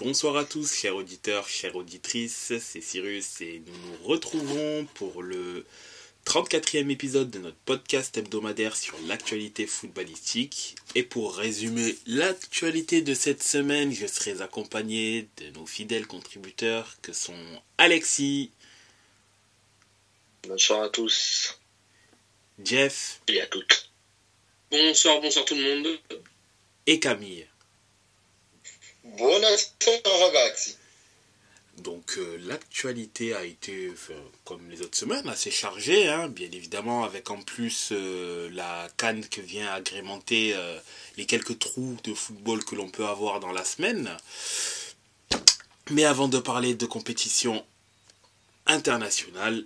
Bonsoir à tous, chers auditeurs, chères auditrices, c'est Cyrus et nous nous retrouvons pour le 34e épisode de notre podcast hebdomadaire sur l'actualité footballistique. Et pour résumer l'actualité de cette semaine, je serai accompagné de nos fidèles contributeurs que sont Alexis. Bonsoir à tous. Jeff. Et à toutes. Bonsoir, bonsoir tout le monde. Et Camille. Donc euh, l'actualité a été, comme les autres semaines, assez chargée, hein, bien évidemment, avec en plus euh, la canne que vient agrémenter euh, les quelques trous de football que l'on peut avoir dans la semaine. Mais avant de parler de compétition internationale,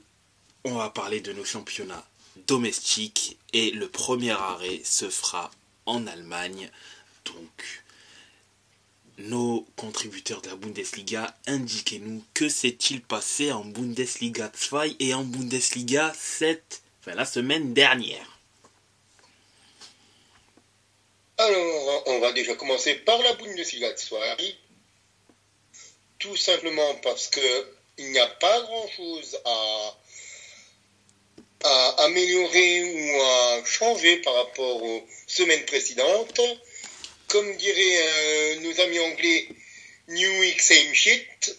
on va parler de nos championnats domestiques et le premier arrêt se fera en Allemagne. Donc nos contributeurs de la Bundesliga, indiquez-nous que s'est-il passé en Bundesliga 2 et en Bundesliga 7, enfin la semaine dernière. Alors, on va déjà commencer par la Bundesliga 2. Tout simplement parce que il n'y a pas grand-chose à améliorer ou à changer par rapport aux semaines précédentes comme diraient euh, nos amis anglais, New Week Same Shit,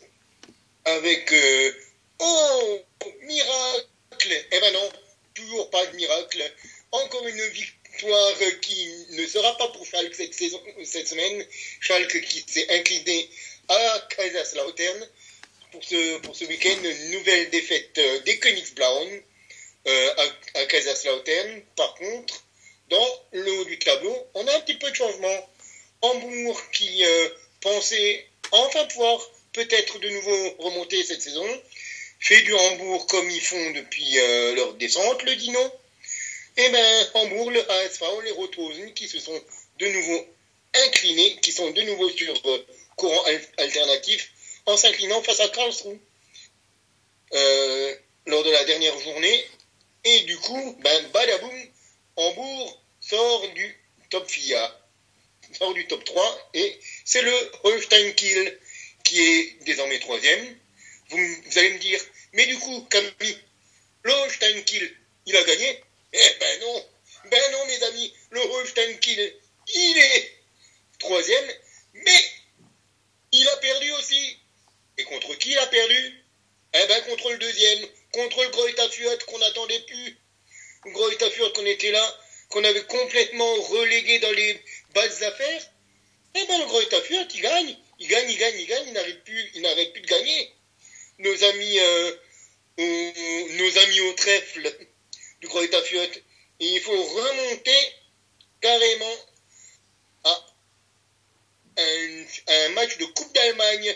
avec euh, Oh, miracle Eh ben non, toujours pas de miracle. Encore une victoire qui ne sera pas pour Schalke cette, saison, cette semaine. Schalke qui s'est incliné à Kaiserslautern pour ce, pour ce week-end. Nouvelle défaite euh, des Königsblauen à, à Kaiserslautern. Par contre, dans le haut du tableau, on a un petit peu de changement. Hambourg qui euh, pensait enfin pouvoir peut-être de nouveau remonter cette saison, fait du Hambourg comme ils font depuis euh, leur descente, le Dino. Et eh bien Hambourg, le ASV, les Rotosen qui se sont de nouveau inclinés, qui sont de nouveau sur euh, courant alternatif en s'inclinant face à Karlsruhe lors de la dernière journée. Et du coup, ben, badaboum, Hambourg sort du top FIA sort du top 3 et c'est le Holstein Kiel qui est désormais troisième. Vous, vous, allez me dire, mais du coup, Camille, le Holstein Kiel, il a gagné? Eh ben non, ben non mes amis, le Holstein Kiel, il est troisième, mais il a perdu aussi. Et contre qui il a perdu? Eh ben contre le deuxième, contre le Greuther qu'on n'attendait plus. Greuther qu'on était là, qu'on avait complètement relégué dans les bases affaires, eh ben le Greuther Fürth, il gagne, il gagne, il gagne, il gagne, il n'arrête plus, il n'arrête plus de gagner. Nos amis, euh, nos amis au trèfle du Greuther Fürth, il faut remonter carrément à un, match de Coupe d'Allemagne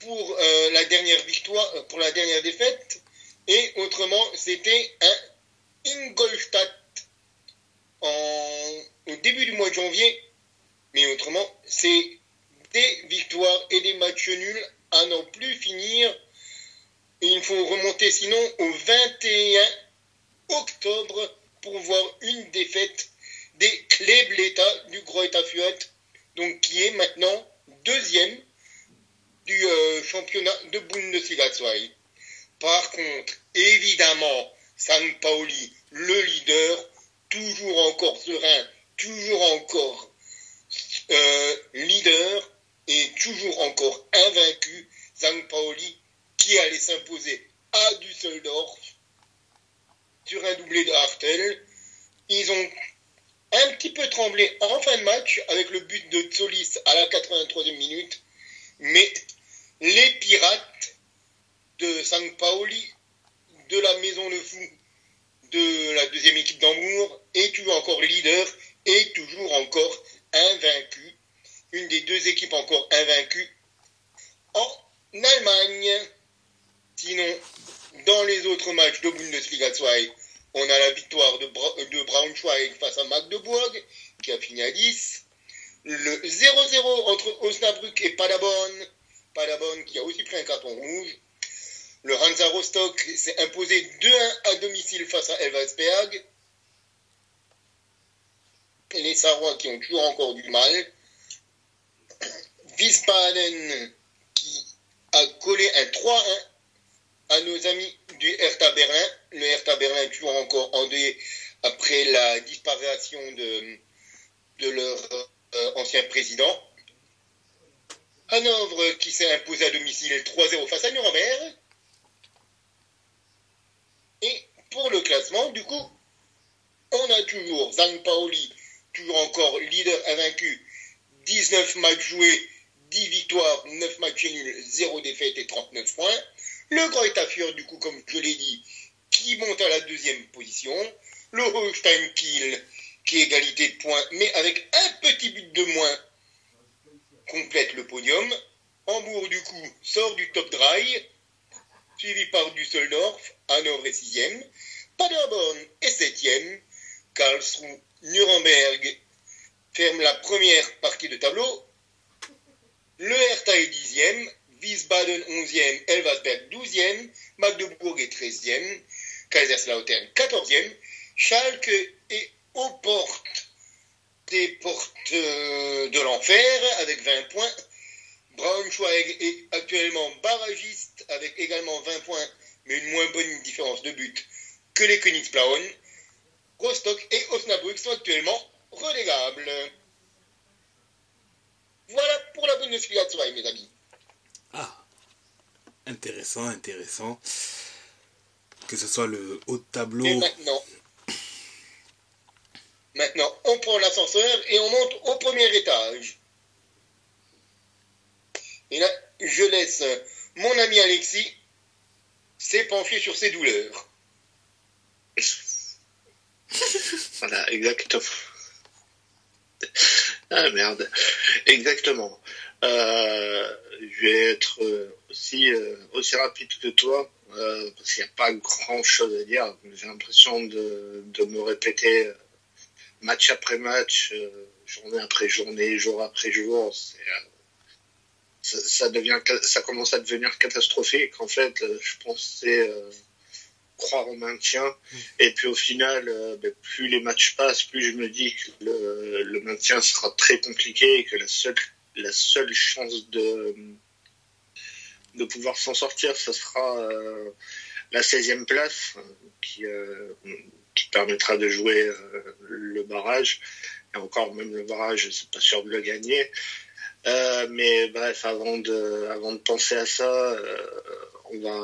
pour euh, la dernière victoire, pour la dernière défaite, et autrement, c'était un Ingolstadt au début du mois de janvier. Mais autrement, c'est des victoires et des matchs nuls à n'en plus finir. Il faut remonter sinon au 21 octobre pour voir une défaite des Klebleta du Fürth, donc qui est maintenant deuxième du euh, championnat de Bundesliga 2. Par contre, évidemment, San Paoli, le leader, toujours encore serein, toujours encore euh, leader et toujours encore invaincu, Zhang Paoli qui allait s'imposer à Düsseldorf sur un doublé de Hartel. Ils ont un petit peu tremblé en fin de match avec le but de Solis à la 83e minute, mais les pirates de San Paoli, de la Maison Le Fou, de la deuxième équipe d'Amour est toujours encore leader et toujours encore invaincu. Une des deux équipes encore invaincues en Allemagne. Sinon, dans les autres matchs de Bundesliga 2, on a la victoire de, Braunschweig face à Magdeburg, qui a fini à 10. Le 0-0 entre Osnabrück et Paderborn. Paderborn qui a aussi pris un carton rouge. Le Hansa Rostock s'est imposé 2-1 à domicile face à Elversberg. Les Sarrois qui ont toujours encore du mal. Wiesbaden qui a collé un 3-1 à nos amis du Hertha Berlin. Le Hertha Berlin toujours encore en deuil après la disparition de, de leur euh, ancien président. Hanovre qui s'est imposé à domicile 3-0 face à Nuremberg. Et pour le classement, du coup, on a toujours Zang Paoli, toujours encore leader invaincu, 19 matchs joués, 10 victoires, 9 matchs nuls, 0 défaite et 39 points. Le Greuther Fürth, du coup, comme je l'ai dit, qui monte à la deuxième position. Le Holstein Kiel, qui est égalité de points, mais avec un petit but de moins, complète le podium. Hambourg, du coup, sort du top dry, suivi par Düsseldorf, Hanovre est sixième. Paderborn est septième. Karlsruhe, Nuremberg ferme la première partie de tableau. Le Hertha est dixième. Wiesbaden 11e, Elversberg 12e, Magdebourg est 13e, Kaiserslautern 14e, Schalke est aux portes des portes euh, de l'enfer avec 20 points. Braunschweig est actuellement barragiste avec également 20 points, mais une moins bonne différence de but que les Königsblauen. Rostock et Osnabrück sont actuellement relégables. Voilà pour la Bundesliga 2, mes amis. Ah, intéressant, intéressant. Que ce soit le haut de tableau. Et maintenant, maintenant, on prend l'ascenseur et on monte au premier étage. Et là, je laisse mon ami Alexis s'épancher sur ses douleurs. voilà, exactement. Ah merde, exactement. Euh, je vais être euh, aussi, euh, aussi rapide que toi, parce qu'il n'y a pas grand chose à dire. J'ai l'impression de, de, me répéter match après match, journée après journée, jour après jour. Ça, ça, devient, ça commence à devenir catastrophique. En fait, je pensais croire au maintien. Mm. Et puis au final, ben, plus les matchs passent, plus je me dis que le, le maintien sera très compliqué et que la seule la seule chance de, de pouvoir s'en sortir, ce sera euh, la 16e place qui, euh, qui permettra de jouer euh, le barrage. Et encore, même le barrage, c'est pas sûr de le gagner. Mais bref, avant de, avant de penser à ça, on va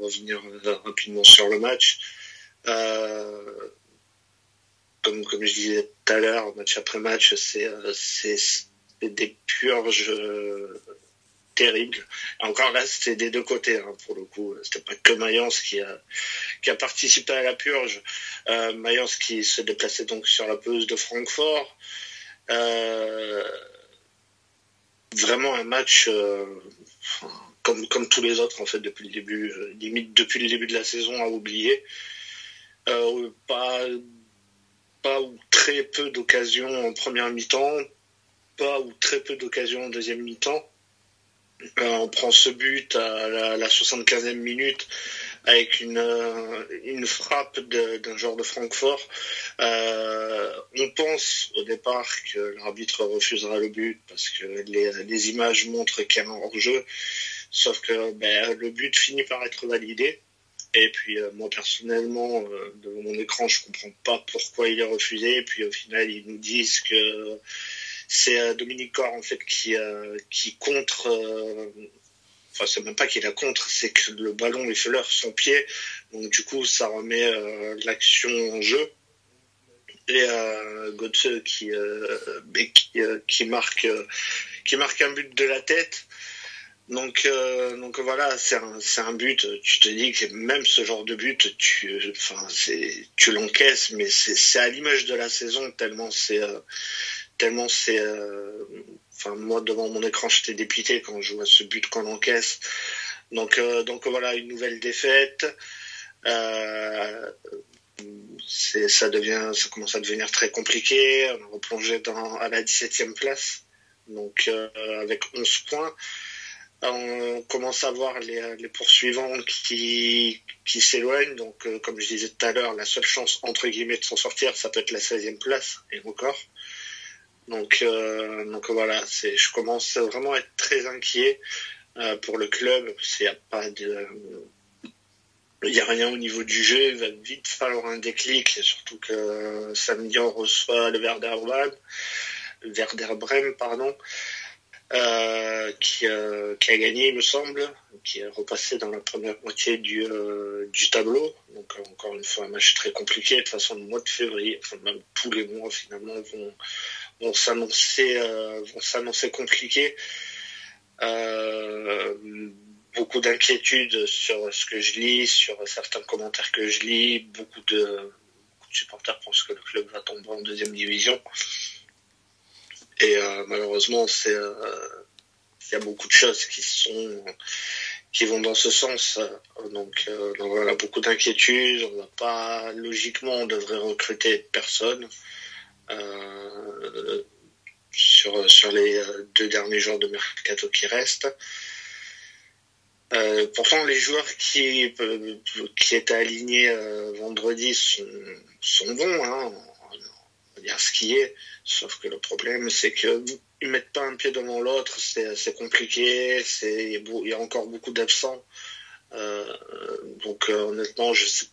revenir rapidement sur le match. comme, comme je disais tout à l'heure, match après match, c'est des purges euh, terribles. Encore là, c'était des deux côtés, hein, pour le coup. C'était pas que Mayence qui a, qui a participé à la purge. Euh, Mayence qui se déplaçait donc sur la pelouse de Francfort. Euh, vraiment un match euh, comme, comme tous les autres, en fait, depuis le début, limite depuis le début de la saison à oublier. pas, pas ou très peu d'occasions en première mi-temps, pas ou très peu d'occasions en deuxième mi-temps. Euh, on prend ce but à la, 75e minute avec une, euh, une frappe d'un joueur de Francfort. Euh, on pense au départ que l'arbitre refusera le but parce que les, images montrent qu'il y a un hors-jeu. Sauf que ben, le but finit par être validé. Et puis moi personnellement, devant mon écran, je comprends pas pourquoi il est refusé. Et puis au final, ils nous disent que c'est euh, Dominique Corr en fait qui euh, qui contre euh, enfin c'est même pas qu'il a contre, c'est que le ballon effleure son pied, donc du coup ça remet l'action en jeu. Et euh, qui qui, qui, marque qui marque un but de la tête. Donc donc voilà, c'est un un but. Tu te dis que même ce genre de but, tu enfin c'est tu l'encaisses, mais c'est à l'image de la saison tellement c'est tellement c'est euh, enfin moi devant mon écran j'étais dépité quand je vois ce but qu'on encaisse. Donc euh, donc voilà une nouvelle défaite. Euh, ça devient ça commence à devenir très compliqué. On a replongé dans à la 17e place. Donc avec 11 points. On commence à voir les, poursuivants qui, qui s'éloignent. Donc, comme je disais tout à l'heure, la seule chance, entre guillemets, de s'en sortir, ça peut être la 16e place, et encore. Donc, donc voilà, je commence vraiment à être très inquiet pour le club. Il n'y a rien au niveau du jeu. Il va vite falloir un déclic, surtout que samedi on reçoit le Werder Bremen, Werder pardon. Euh, qui, euh, a gagné, il me semble, qui est repassé dans la première moitié du, euh, du tableau. Donc encore une fois, un match très compliqué. De toute façon, le mois de février, enfin même tous les mois finalement vont, vont s'annoncer vont s'annoncer compliqués. beaucoup d'inquiétudes sur ce que je lis, sur certains commentaires que je lis. Beaucoup de, supporters pensent que le club va tomber en deuxième division. Et euh, malheureusement, c'est euh, il y a beaucoup de choses qui sont qui vont dans ce sens. Donc, euh, voilà, beaucoup d'inquiétudes. On va pas logiquement, on devrait recruter personne euh, sur sur les deux derniers jours de mercato qui restent. Euh, pourtant, les joueurs qui qui étaient alignés vendredi sont sont bons. Hein on va dire ce qui est. Sauf que le problème, c'est qu'ils ne mettent pas un pied devant l'autre, c'est compliqué, il y a encore beaucoup d'absents. Euh, donc euh, honnêtement, je ne sais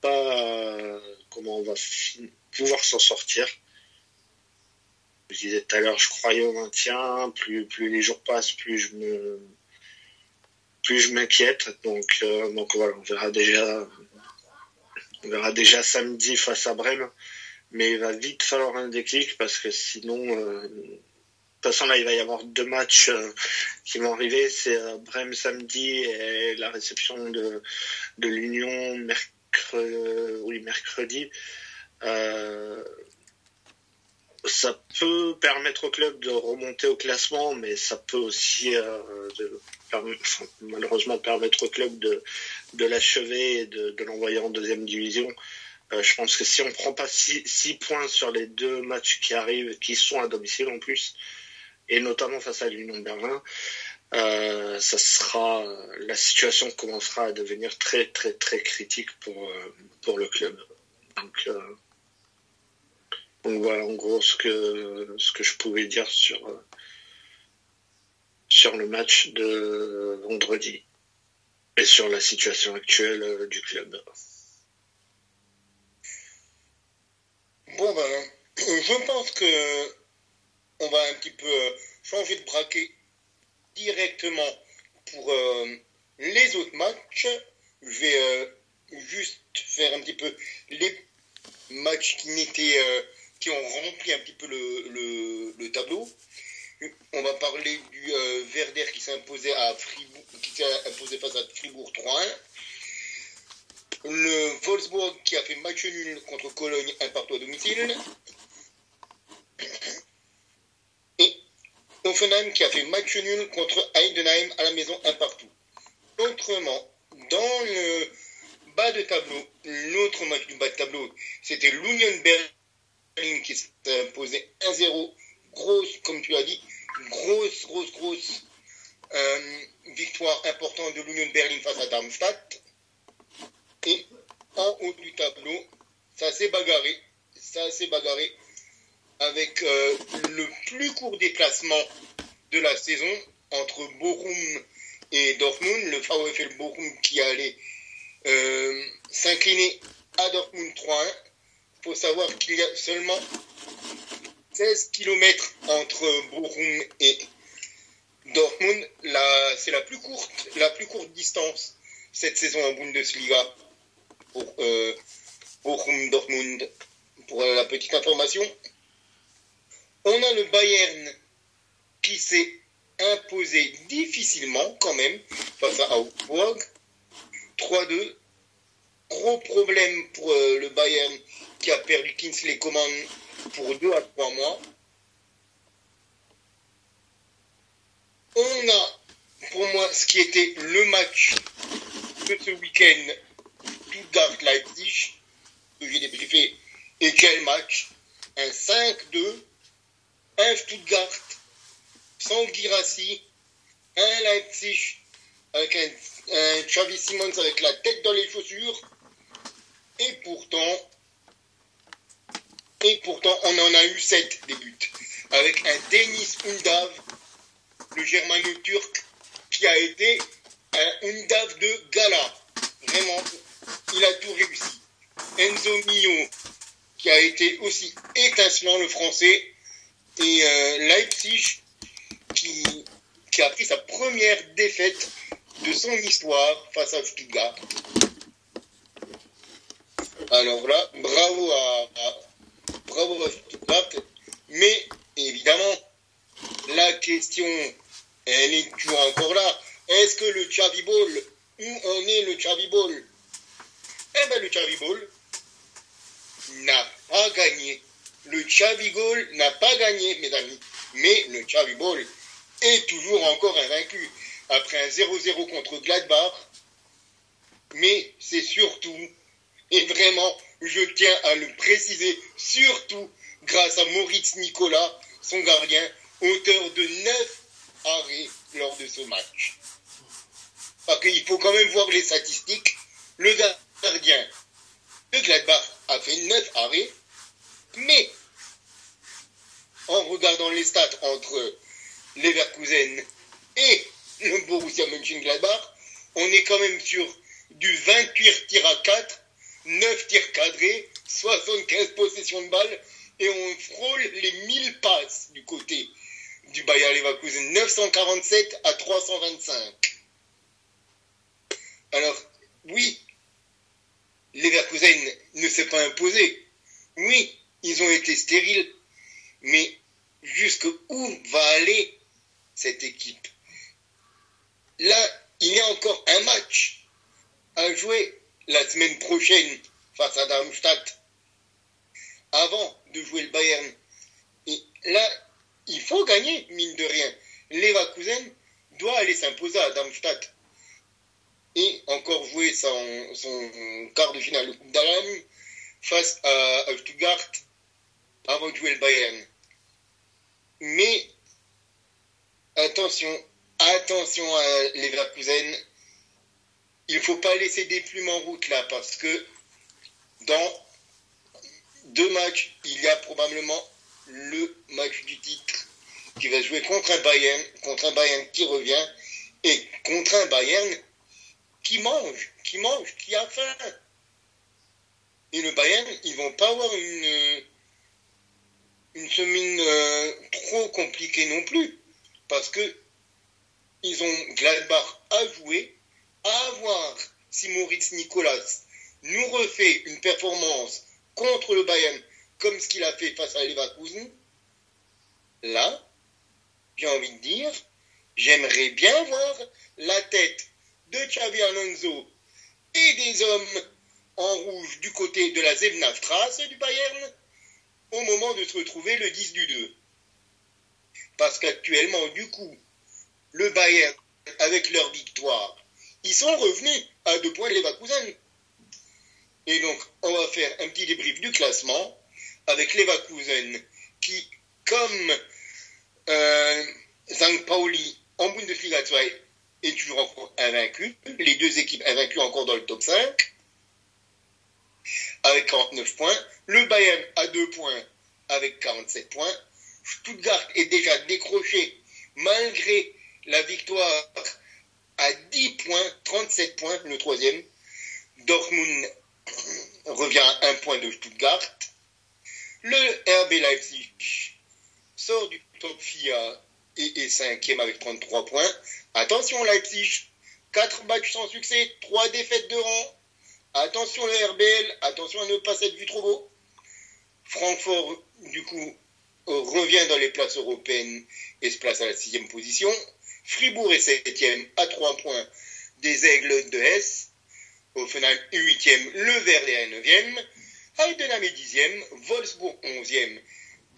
pas euh, comment on va pouvoir s'en sortir. Je disais tout à l'heure, je croyais au maintien, plus, plus les jours passent, plus je me plus je m'inquiète. Donc, donc voilà, on verra déjà on verra déjà samedi face à Brême mais il va vite falloir un déclic parce que sinon, euh, de toute façon là il va y avoir deux matchs euh, qui vont arriver, c'est euh, Brême samedi et la réception de, l'Union oui, mercredi. Ça peut permettre au club de remonter au classement, mais ça peut aussi de, malheureusement permettre au club de, de l'achever et de, l'envoyer en deuxième division. Euh, je pense que si on prend pas 6 points sur les deux matchs qui arrivent, qui sont à domicile en plus, et notamment face à l'Union Berlin, euh, ça sera la situation commencera à devenir très très très critique pour euh, pour le club. Voilà en gros ce que ce que je pouvais dire sur le match de vendredi et sur la situation actuelle du club. Bon, ben, je pense que on va un petit peu euh, changer de braquet directement pour euh, les autres matchs. Je vais euh, juste faire un petit peu les matchs qui n'étaient qui ont rempli un petit peu le, tableau. On va parler du Verder qui s'est imposé à Fribourg, imposé face à Fribourg 3-1 le Wolfsburg qui a fait match nul contre Cologne, un partout à domicile. Et Offenheim qui a fait match nul contre Heidenheim à la maison, un partout. Autrement, dans le bas de tableau, l'autre match du bas de tableau, c'était l'Union Berlin qui s'est imposé 1-0. Grosse, comme tu as dit, grosse, grosse, grosse euh, victoire importante de l'Union Berlin face à Darmstadt. Et en haut du tableau, ça s'est bagarré, ça s'est bagarré avec euh, le plus court déplacement de la saison entre Bochum et Dortmund, le VfL Bochum qui allait euh, s'incliner à Dortmund 3-1. Il faut savoir qu'il y a seulement 16 km entre Bochum et Dortmund. C'est la plus courte, la plus courte distance cette saison en Bundesliga pour euh, Dortmund, pour la petite information. On a le Bayern qui s'est imposé difficilement quand même face à Augsburg. 3-2. Gros problème pour euh, le Bayern qui a perdu Kingsley Coman pour 2 à 3 mois. On a pour moi ce qui était le match de ce week-end Stuttgart-Leipzig, que j'ai débriefé, et quel match? Un 5-2, un Stuttgart sans Girassi, un Leipzig avec un, Xavi Simons avec la tête dans les chaussures, et pourtant, et pourtant, on en a eu 7 des buts. avec un Denis Undav, le germano-turc, qui a été un Undav de gala. Vraiment, il a tout réussi. Enzo Mio, qui a été aussi étincelant, le français, et euh, Leipzig, qui, qui a pris sa première défaite de son histoire face à Stuttgart. Alors là, bravo à, bravo à mais évidemment, la question, elle est toujours encore là. Est-ce que le Chavi Ball, où en est le Chavi Ball Eh bien, le Chavi Ball n'a pas gagné. Le Chavi Ball n'a pas gagné, mes amis. Mais le Chavi Ball est toujours encore invaincu. Après un 0-0 contre Gladbach. Mais c'est surtout et vraiment, je tiens à le préciser, surtout grâce à Moritz Nicolas, son gardien, auteur de 9 arrêts lors de ce match. Parce qu'il faut quand même voir les statistiques. Le gardien de Gladbach a fait 9 arrêts, mais en regardant les stats entre Leverkusen et le Borussia Mönchengladbach, on est quand même sur du 28 tirs à 4 9 tirs cadrés, 75 possessions de balles, et on frôle les 1000 passes du côté du Bayer Leverkusen, 947 à 325. Alors, oui, Leverkusen ne s'est pas imposé. Oui, ils ont été stériles. Mais jusqu'où va aller cette équipe? Là, il y a encore un match à jouer la semaine prochaine face à Darmstadt, avant de jouer le Bayern. Et là, il faut gagner, mine de rien. Leverkusen doit aller s'imposer à Darmstadt et encore jouer son, quart de finale d'Allemagne face à, Stuttgart avant de jouer le Bayern. Mais attention, attention à Leverkusen il ne faut pas laisser des plumes en route là, parce que dans deux matchs, il y a probablement le match du titre qui va jouer contre un Bayern, contre un Bayern qui revient, et contre un Bayern qui mange, qui mange, qui a faim. Et le Bayern, ils vont pas avoir une, une semaine euh, trop compliquée non plus, parce que ils ont Gladbach à jouer, à voir si Moritz Nicolas nous refait une performance contre le Bayern comme ce qu'il a fait face à Leverkusen, là, j'ai envie de dire, j'aimerais bien voir la tête de Xavi Alonso et des hommes en rouge du côté de la Zebnastrasse du Bayern au moment de se retrouver le 10 du 2. Parce qu'actuellement, du coup, le Bayern, avec leur victoire, ils sont revenus à deux points de Leverkusen. Et donc, on va faire un petit débrief du classement avec Leverkusen qui, comme euh, Pauli en Bundesliga 2 est toujours encore invaincu. Les deux équipes invaincues encore dans le top 5 avec 49 points. Le Bayern a 2 points avec 47 points. Stuttgart est déjà décroché malgré la victoire à 10 points, 37 points, le troisième. Dortmund revient à 1 point de Stuttgart. Le RB Leipzig sort du top FIA et est cinquième avec 33 points. Attention Leipzig, 4 matchs sans succès, 3 défaites de rang. Attention le RBL, attention à ne pas s'être vu trop beau. Francfort, du coup, revient dans les places européennes et se place à la sixième position. Fribourg est septième à 3 points des Aigles de Hesse. Offenheim est huitième, le Verlet est neuvième. Heidenheim est dixième, Wolfsburg onzième.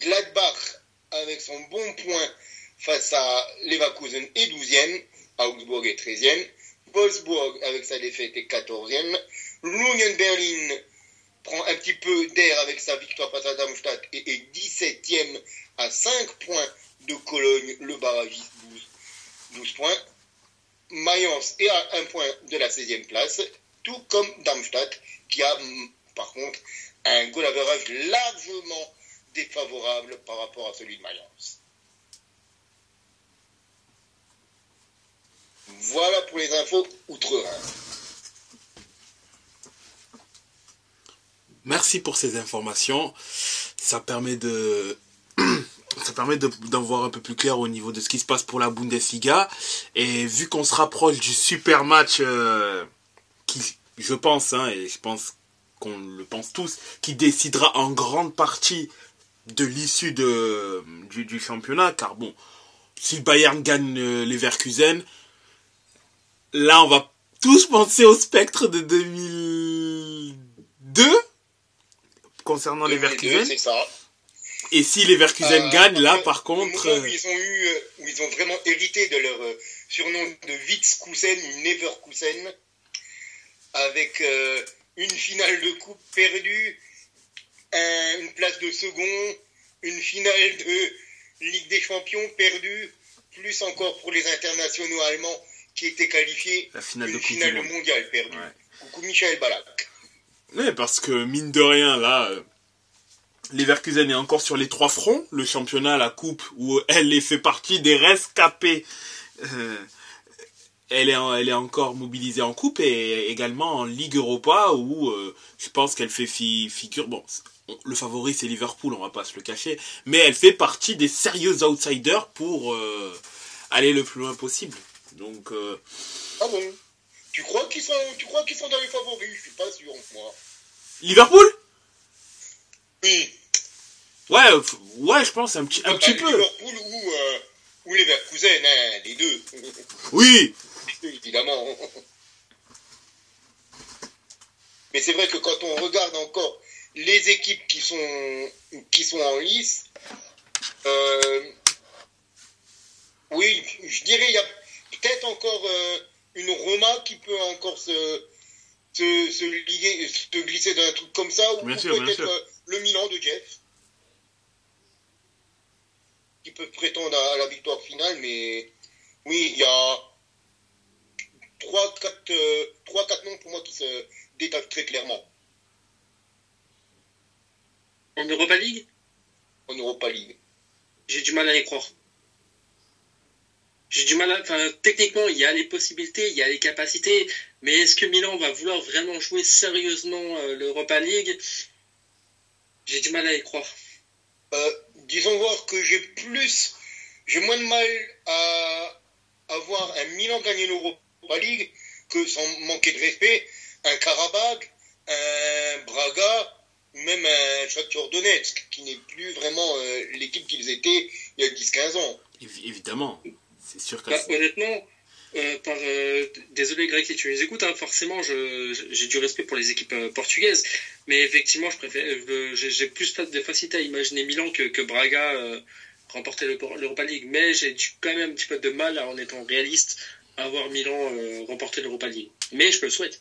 Gladbach avec son bon point face à Leverkusen est douzième. Augsburg est treizième. Wolfsburg avec sa défaite est quatorzième. L'Union Berlin prend un petit peu d'air avec sa victoire face à Darmstadt et est 17e à 5 points de Cologne, le barragiste 12 points. Mayence est à un point de la 16e place, tout comme Darmstadt, qui a par contre un goal average largement défavorable par rapport à celui de Mayence. Voilà pour les infos outre-Rhin. Merci pour ces informations. Ça permet de ça permet d'en voir un peu plus clair au niveau de ce qui se passe pour la Bundesliga. Et vu qu'on se rapproche du super match euh, qui, je pense, hein, et je pense qu'on le pense tous, qui décidera en grande partie de l'issue de, du, championnat, car bon, si Bayern gagne euh, les Verkusen, là on va tous penser au spectre de 2002 concernant les Verkusen. Et si les Verkusen euh, gagnent, là par contre... Où ils, ont eu, euh, où ils ont vraiment hérité de leur surnom de Witzkusen ou Neverkusen, avec une finale de coupe perdue, une place de second, une finale de Ligue des Champions perdue, plus encore pour les internationaux allemands qui étaient qualifiés, La finale une de finale de mondial perdue. Coucou Michel Balak. Oui, parce que mine de rien, là, euh, Leverkusen est encore sur les trois fronts, le championnat, la coupe, où elle fait partie des rescapés. Euh, elle est, elle est encore mobilisée en coupe et également en Ligue Europa où euh, je pense qu'elle fait figure. Bon, le favori c'est Liverpool, on va pas se le cacher, mais elle fait partie des sérieux outsiders pour euh, aller le plus loin possible. Donc. Ah bon? Tu crois qu'ils sont, tu crois qu'ils sont dans les favoris? Je suis pas sûr moi. Liverpool? Oui. Ouais, ouais, je pense un petit, un petit peu. Liverpool ou, ou les Verkusen, hein, les deux. Oui, évidemment. Mais c'est vrai que quand on regarde encore les équipes qui sont, qui sont en lice, euh, oui, je dirais il y a peut-être encore euh, une Roma qui peut encore se, se, se, glisser dans un truc comme ça, ou peut-être euh, le Milan de Jeff, qui peut prétendre à la victoire finale, mais oui, il y a 3-4 euh, noms pour moi qui se détachent très clairement. En Europa League? En Europa League. J'ai du mal à y croire. J'ai du mal à. Enfin, techniquement, il y a les possibilités, il y a les capacités, mais est-ce que Milan va vouloir vraiment jouer sérieusement euh, l'Europa League? J'ai du mal à y croire. Euh, disons voir que j'ai plus. J'ai moins de mal à, à voir un Milan gagner l'Europa Ligue que, sans manquer de respect, un Karabakh, un Braga, même un Shakhtar Donetsk, qui n'est plus vraiment euh, l'équipe qu'ils étaient il y a 10-15 ans. Évidemment, c'est sûr que... Bah, honnêtement, euh, par, euh, désolé Greg si tu nous écoutes, hein, forcément j'ai du respect pour les équipes portugaises, mais effectivement je préfère, j'ai plus de facilité à imaginer Milan que, Braga remporter l'Europa League, mais j'ai quand même un petit peu de mal en étant réaliste avoir Milan euh, remporter l'Europa League. Mais je le souhaite.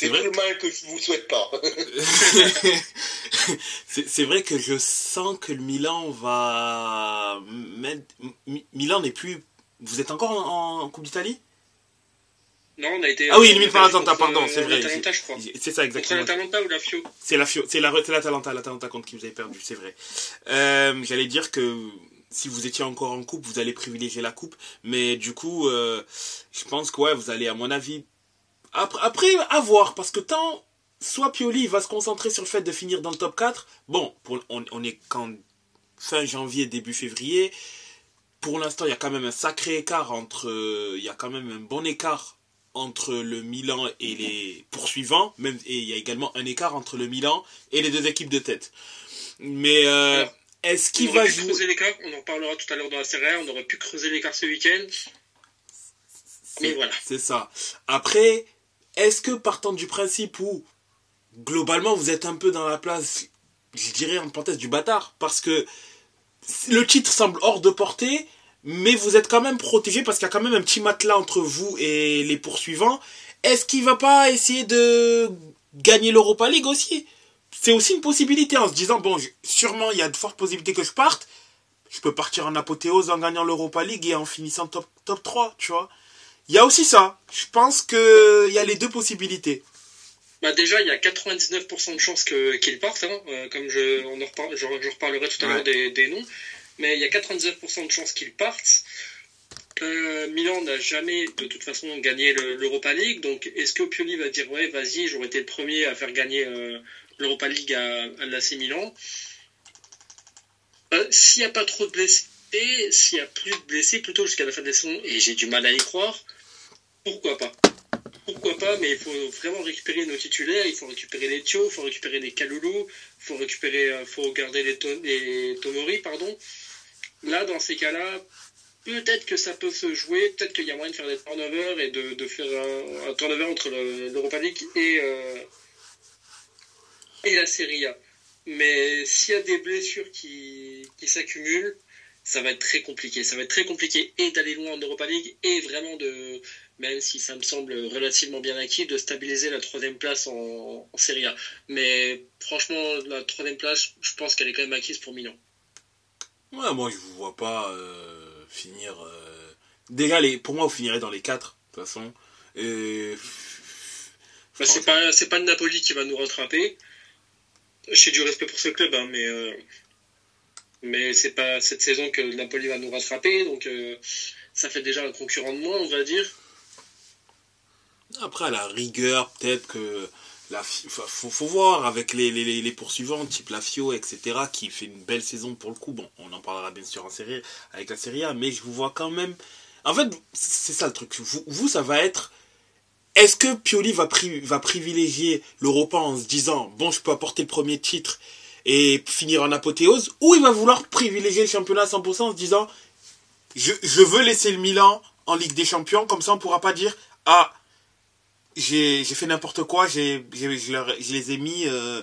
C'est plus mal que je vous souhaite pas. c'est vrai que je sens que le Milan va Milan n'est plus. Vous êtes encore en, Coupe d'Italie? Non, on a été. Ah oui, éliminé par l'Atalanta, pardon, c'est vrai. C'est ça exactement. C'est l'Atalanta ou la Fio? C'est la Fio, c'est l'Atalanta, l'Atalanta contre qui vous avez perdu, c'est vrai. Euh, j'allais dire que si vous étiez encore en coupe, vous allez privilégier la coupe. Mais du coup, euh, je pense que ouais, vous allez, à mon avis, après, après à voir, parce que tant soit Pioli va se concentrer sur le fait de finir dans le top 4. Bon, pour, on, on est quand fin janvier, début février. Pour l'instant, il y a quand même un sacré écart entre, euh, il y a quand même un bon écart entre le Milan et les poursuivants, même et il y a également un écart entre le Milan et les deux équipes de tête. Mais euh, est-ce qu'il va jouer creuser l'écart On en parlera tout à l'heure dans la série. On aurait pu creuser l'écart ce week-end. Mais voilà. C'est ça. Après, est-ce que partant du principe où globalement vous êtes un peu dans la place, je dirais en parenthèse du bâtard, parce que le titre semble hors de portée, mais vous êtes quand même protégé parce qu'il y a quand même un petit matelas entre vous et les poursuivants. Est-ce qu'il va pas essayer de gagner l'Europa League aussi? C'est aussi une possibilité en se disant, bon, sûrement il y a de fortes possibilités que je parte. Je peux partir en apothéose en gagnant l'Europa League et en finissant top, top 3, tu vois. Il y a aussi ça. Je pense qu'il y a les deux possibilités. bah déjà, il y a 99% de chances qu'il parte, hein, euh, comme je, on en reparle, je, reparlerai tout à l'heure des, des, noms, mais il y a 99% de chances qu'il parte. Euh, Milan n'a jamais de toute façon gagné l'Europa League, donc est-ce que Pioli va dire ouais vas-y j'aurais été le premier à faire gagner euh, l'Europa League à, à l'AC Milan? S'il n'y a pas trop de blessés, s'il n'y a plus de blessés plutôt jusqu'à la fin des saisons, et j'ai du mal à y croire, pourquoi pas? Pourquoi pas, mais il faut vraiment récupérer nos titulaires, il faut récupérer les Thio, il faut récupérer les Kaloulou, il faut récupérer, faut garder les, Tomori, pardon. Là, dans ces cas-là, peut-être que ça peut se jouer, peut-être qu'il y a moyen de faire des turnovers et de, faire un, turnover entre l'Europa League et, euh, et la Serie A. Mais s'il y a des blessures qui s'accumulent, ça va être très compliqué. Ça va être très compliqué et d'aller loin en Europa League et vraiment de, même si ça me semble relativement bien acquis, de stabiliser la troisième place en, en Serie A. Mais franchement, la troisième place, je pense qu'elle est quand même acquise pour Milan. Ouais, moi je vous vois pas. Euh, finir. Euh... Déjà, les, pour moi, vous finirez dans les 4, de toute façon. Et... Bah, c'est pas, c'est pas le Napoli qui va nous rattraper. J'ai du respect pour ce club, hein, mais, euh... mais c'est pas cette saison que le Napoli va nous rattraper, donc euh, ça fait déjà un concurrent de moins, on va dire. Après, la rigueur, peut-être que la, faut, voir avec les, poursuivants, type la Fio, etc., qui fait une belle saison pour le coup. Bon, on en parlera bien sûr en série, avec la Serie A, mais je vous vois quand même. En fait, c'est ça le truc. Vous, vous ça va être. Est-ce que Pioli va, va privilégier l'Europa en se disant, bon, je peux apporter le premier titre et finir en apothéose, ou il va vouloir privilégier le championnat à 100% en se disant, je, je veux laisser le Milan en Ligue des Champions, comme ça on pourra pas dire, ah, j'ai fait n'importe quoi, j'ai je les ai mis, euh,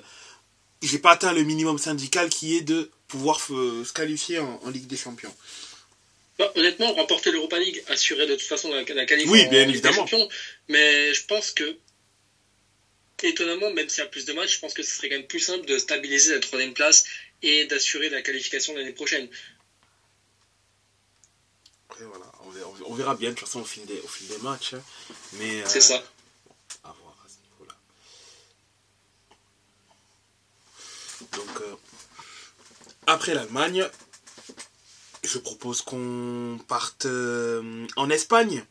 j'ai pas atteint le minimum syndical qui est de pouvoir se qualifier en, Ligue des Champions. Bah, honnêtement, remporter l'Europa League assurer de toute façon la, la qualification oui, bien évidemment. Des champions, mais je pense que étonnamment, même s'il y a plus de matchs, je pense que ce serait quand même plus simple de stabiliser la troisième place et d'assurer la qualification l'année prochaine. voilà, on verra, bien de toute façon au fil des, au fil des matchs. Hein. Mais, C'est ça. Euh, Donc, euh, après l'Allemagne, je propose qu'on parte euh, en Espagne,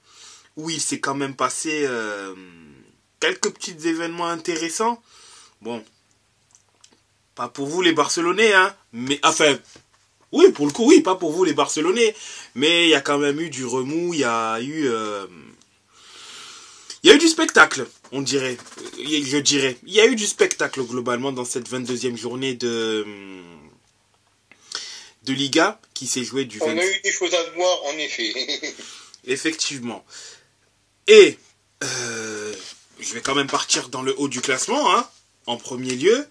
où il s'est quand même passé euh, quelques petits événements intéressants. Bon, pas pour vous les Barcelonais, hein, mais enfin, oui, pour le coup, oui, pas pour vous les Barcelonais, mais il y a quand même eu du remous, il y a eu il y a eu du spectacle, on dirait. Je dirais. Il y a eu du spectacle globalement dans cette 22e journée de, de Liga qui s'est jouée du On a eu des choses à voir, en effet. Effectivement. Et euh, je vais quand même partir dans le haut du classement, hein, en premier lieu.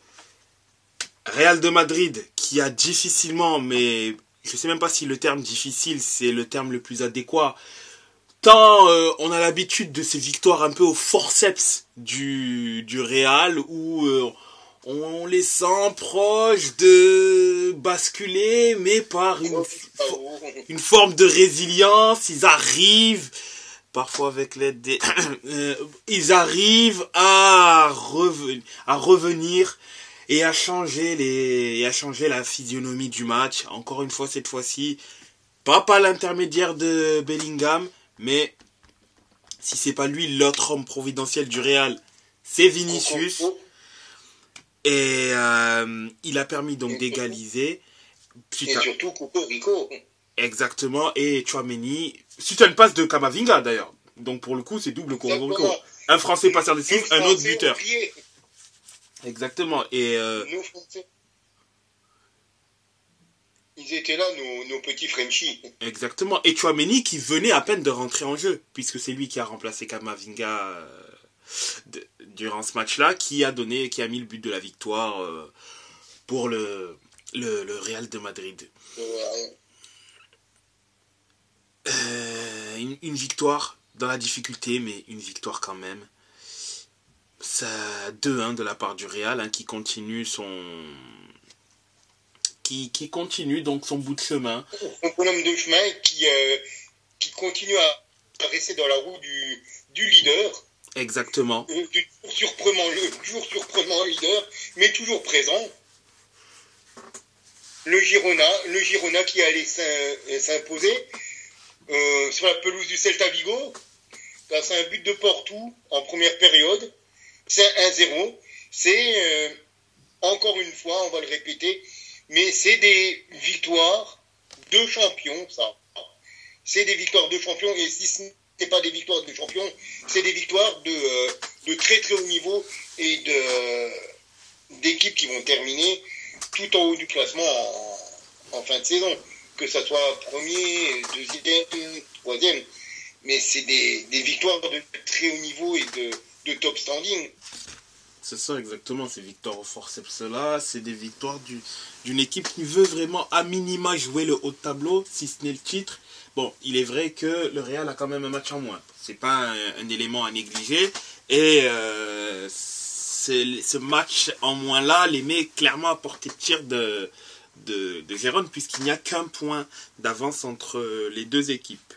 Real de Madrid qui a difficilement, mais je ne sais même pas si le terme difficile c'est le terme le plus adéquat, Tant euh, on a l'habitude de ces victoires un peu au forceps du, du Real où euh, on les sent proches de basculer, mais par une, une forme de résilience, ils arrivent, parfois avec l'aide des... Euh, ils arrivent à, revenir à revenir et à changer les et à changer la physionomie du match. Encore une fois, cette fois-ci, pas par l'intermédiaire de Bellingham, mais si c'est pas lui l'autre homme providentiel du Real, c'est Vinicius. Et euh, il a permis donc d'égaliser. Et surtout Rico. Exactement. Et Chouameni, c'est une passe de Kamavinga d'ailleurs. Donc pour le coup, c'est double Rico. Un Français passeur décisif, un autre buteur. Exactement. Et euh, ils étaient là, nos, petits Frenchies. Exactement. Et Chouameni qui venait à peine de rentrer en jeu, puisque c'est lui qui a remplacé Kamavinga euh, durant ce match-là, qui a donné, qui a mis le but de la victoire euh, pour le, le, Real de Madrid. Euh, une, victoire dans la difficulté, mais une victoire quand même. Ça 2-1 de la part du Real, hein, qui continue son qui, qui, continue donc son bout de chemin. Son bonhomme de chemin qui, euh, qui continue à rester dans la roue du, du leader. Exactement. Du jour surprenant, le jour surprenant leader, mais toujours présent. Le Girona, le Girona qui allait s'imposer euh, sur la pelouse du Celta Vigo. C'est un but de Porto en première période. C'est 1-0. C'est euh, encore une fois, on va le répéter, mais c'est des victoires de champions, ça. C'est des victoires de champions, et si ce n'est pas des victoires de champions, c'est des victoires de, euh, de, très très haut niveau et de d'équipes qui vont terminer tout en haut du classement en, en fin de saison. Que ça soit premier, deuxième, troisième. Mais c'est des, des victoires de très haut niveau et de, de top standing. C'est ça exactement, ces victoires au forceps là, c'est des victoires d'une équipe qui veut vraiment à minima jouer le haut de tableau, si ce n'est le titre. Bon, il est vrai que le Real a quand même un match en moins. C'est pas un, élément à négliger. Et euh, ce match en moins là les met clairement à portée de tir de, de, de Gérone, puisqu'il n'y a qu'un point d'avance entre les deux équipes.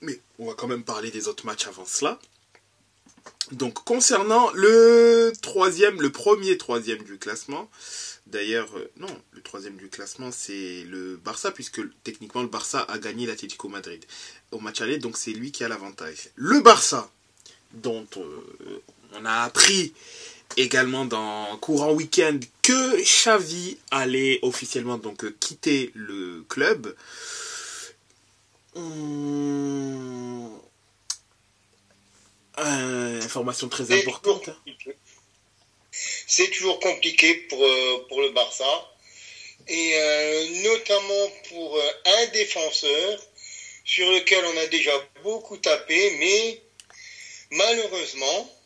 Mais on va quand même parler des autres matchs avant cela. Donc concernant le troisième, le premier troisième du classement, d'ailleurs, euh, non, le troisième du classement c'est le Barça, puisque techniquement le Barça a gagné l'Atlético Madrid au match aller, donc c'est lui qui a l'avantage. Le Barça, dont euh, on a appris également dans courant week-end que Xavi allait officiellement donc quitter le club. Euh, information très importante. C'est toujours compliqué pour, euh, pour le Barça. Et euh, notamment pour un défenseur sur lequel on a déjà beaucoup tapé, mais malheureusement,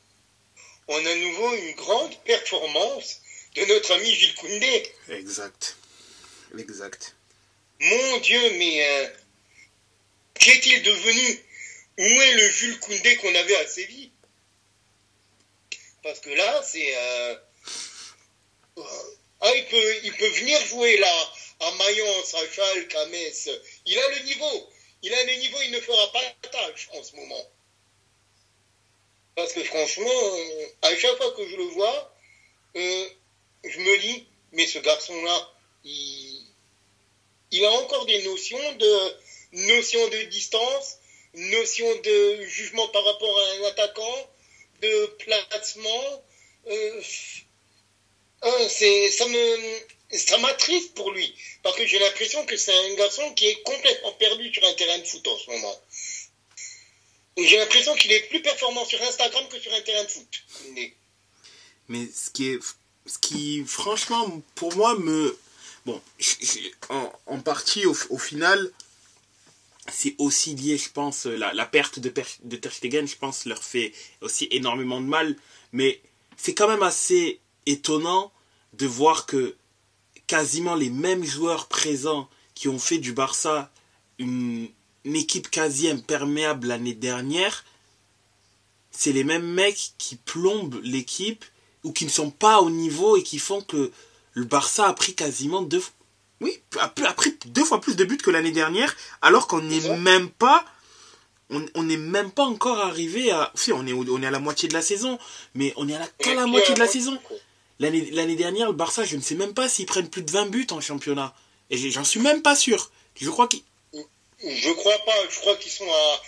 on a à nouveau une grande performance de notre ami Gilles Koundé. Exact. Exact. Mon Dieu, mais qu'est-il devenu où est le Jules Koundé qu'on avait à Séville? Parce que là, c'est. Euh, ah, il peut, il peut venir jouer là, à Mayence, à Schalke, à Metz. Il a le niveau. Il a le niveau, il ne fera pas la tâche en ce moment. Parce que franchement, à chaque fois que je le vois, euh, je me dis, mais ce garçon-là, il, il a encore des notions de, notions de distance, notion de jugement par rapport à un attaquant, de placement. Euh, c'est, ça me, ça m'attriste pour lui, parce que j'ai l'impression que c'est un garçon qui est complètement perdu sur un terrain de foot en ce moment. J'ai l'impression qu'il est plus performant sur Instagram que sur un terrain de foot. Mais ce qui est, ce qui franchement pour moi me, bon, en, partie au final, c'est aussi lié, je pense, la, la perte de, de Ter Stegen, je pense, leur fait aussi énormément de mal. Mais c'est quand même assez étonnant de voir que quasiment les mêmes joueurs présents qui ont fait du Barça une, équipe quasi imperméable l'année dernière, c'est les mêmes mecs qui plombent l'équipe ou qui ne sont pas au niveau et qui font que le Barça a pris quasiment deux, oui, a pris deux fois plus de buts que l'année dernière, alors qu'on n'est même pas. On n'est même pas encore arrivé à. Si, on est, on est à la moitié de la saison, mais on est à la, qu'à la moitié de la saison. L'année dernière, le Barça, je ne sais même pas s'ils prennent plus de 20 buts en championnat. Et j'en suis même pas sûr. Je crois qu'ils. Je crois pas. Je crois qu'ils sont à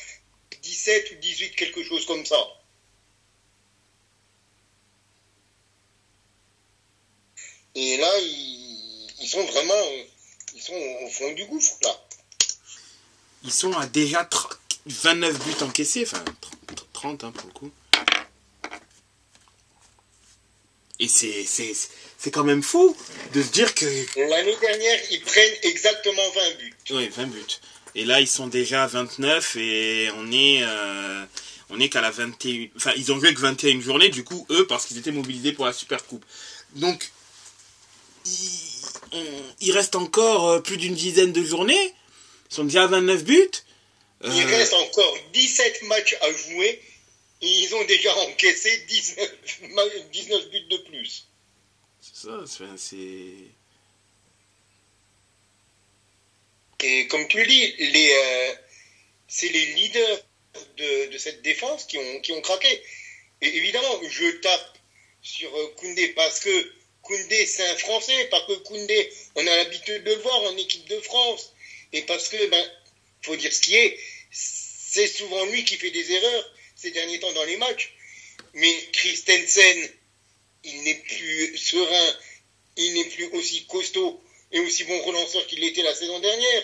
17 ou 18, quelque chose comme ça. Et là, ils ils sont vraiment ils sont au fond du gouffre là. Ils sont à déjà 29 buts encaissés, enfin 30 hein, pour le coup. Et c'est quand même fou de se dire que... L'année dernière, ils prennent exactement 20 buts. Oui, 20 buts. Et là, ils sont déjà à 29 et on est... Euh, on est qu'à la 21... Enfin, ils ont joué que 21 journées, du coup, eux, parce qu'ils étaient mobilisés pour la Super Coupe. Donc, il reste encore euh, plus d'une dizaine de journées. Ils sont déjà à 29 buts. Il euh, reste encore 17 matchs à jouer et ils ont déjà encaissé 19, buts de plus. C'est ça, c'est. Et comme tu le dis, les, euh, c'est les leaders de, cette défense qui ont, qui ont craqué. Et évidemment, je tape sur Koundé parce que Koundé, c'est un Français, parce que Koundé, on a l'habitude de le voir en équipe de France. Et parce que, ben, faut dire ce qui est, c'est souvent lui qui fait des erreurs ces derniers temps dans les matchs. Mais Christensen, il n'est plus serein, il n'est plus aussi costaud et aussi bon relanceur qu'il l'était la saison dernière.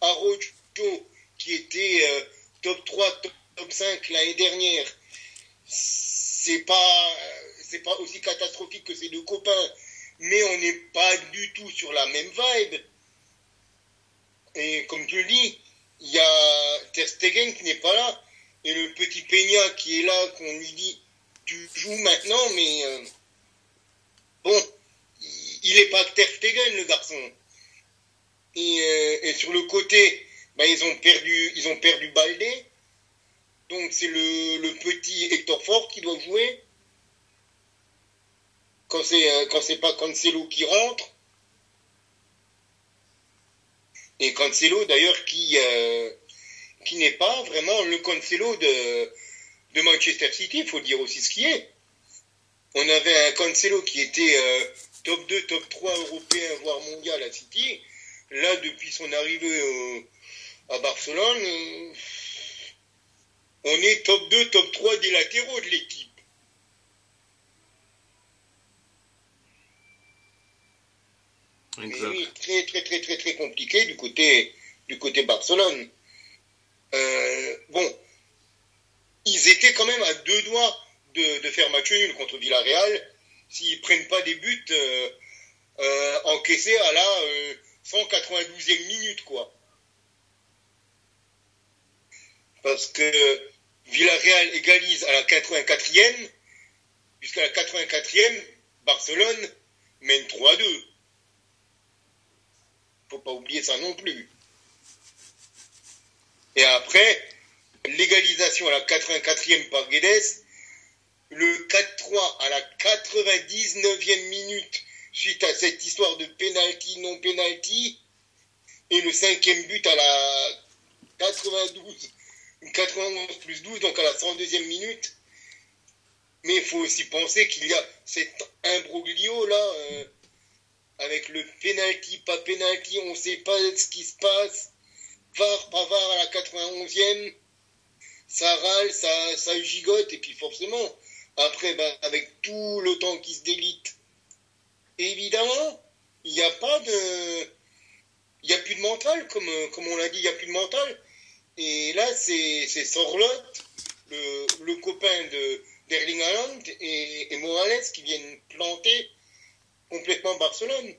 Arocho, qui était euh, top 3, top, 5 l'année dernière, c'est pas, c'est pas aussi catastrophique que ses deux copains, mais on n'est pas du tout sur la même vibe. Et comme tu le dis, il y a Ter Stegen qui n'est pas là, et le petit Peña qui est là, qu'on lui dit, tu joues maintenant, mais euh, bon, il n'est pas Ter Stegen, le garçon. Euh, et, sur le côté, bah, ils ont perdu, ils ont perdu Baldé. Donc c'est le, petit Hector Fort qui doit jouer. Quand c'est euh, quand c'est pas Cancelo qui rentre. Et Cancelo d'ailleurs qui euh, qui n'est pas vraiment le Cancelo de de Manchester City, il faut dire aussi ce qui est. On avait un Cancelo qui était top 2, top 3 européen, voire mondial à City. Là, depuis son arrivée euh, à Barcelone, euh, on est top 2, top 3 des latéraux de l'équipe. Oui, très très très très très compliqué du côté du côté Barcelone. Euh, bon, ils étaient quand même à deux doigts de, faire match nul contre Villarreal s'ils prennent pas des buts encaissés à la 192e minute, quoi. Parce que Villarreal égalise à la 84e, jusqu'à la 84e, Barcelone mène 3-2. Faut pas oublier ça non plus. Et après, l'égalisation à la 84e par Guedes, le 4-3 à la 99e minute suite à cette histoire de penalty, non penalty, et le cinquième but à la 92, 91 plus 12, donc à la 102e minute. Mais il faut aussi penser qu'il y a cet imbroglio là, euh, avec le penalty, pas penalty, on ne sait pas ce qui se passe. VAR, pas VAR à la 91e, ça râle, ça, ça gigote, et puis forcément, après, ben, avec tout le temps qui se délite évidemment, il n'y a pas de. Il n'y a plus de mental, comme, comme on l'a dit, il n'y a plus de mental. Et là, c'est Sorlot, le, le, copain de d'Erling Haaland et, et, Morales qui viennent planter complètement Barcelone.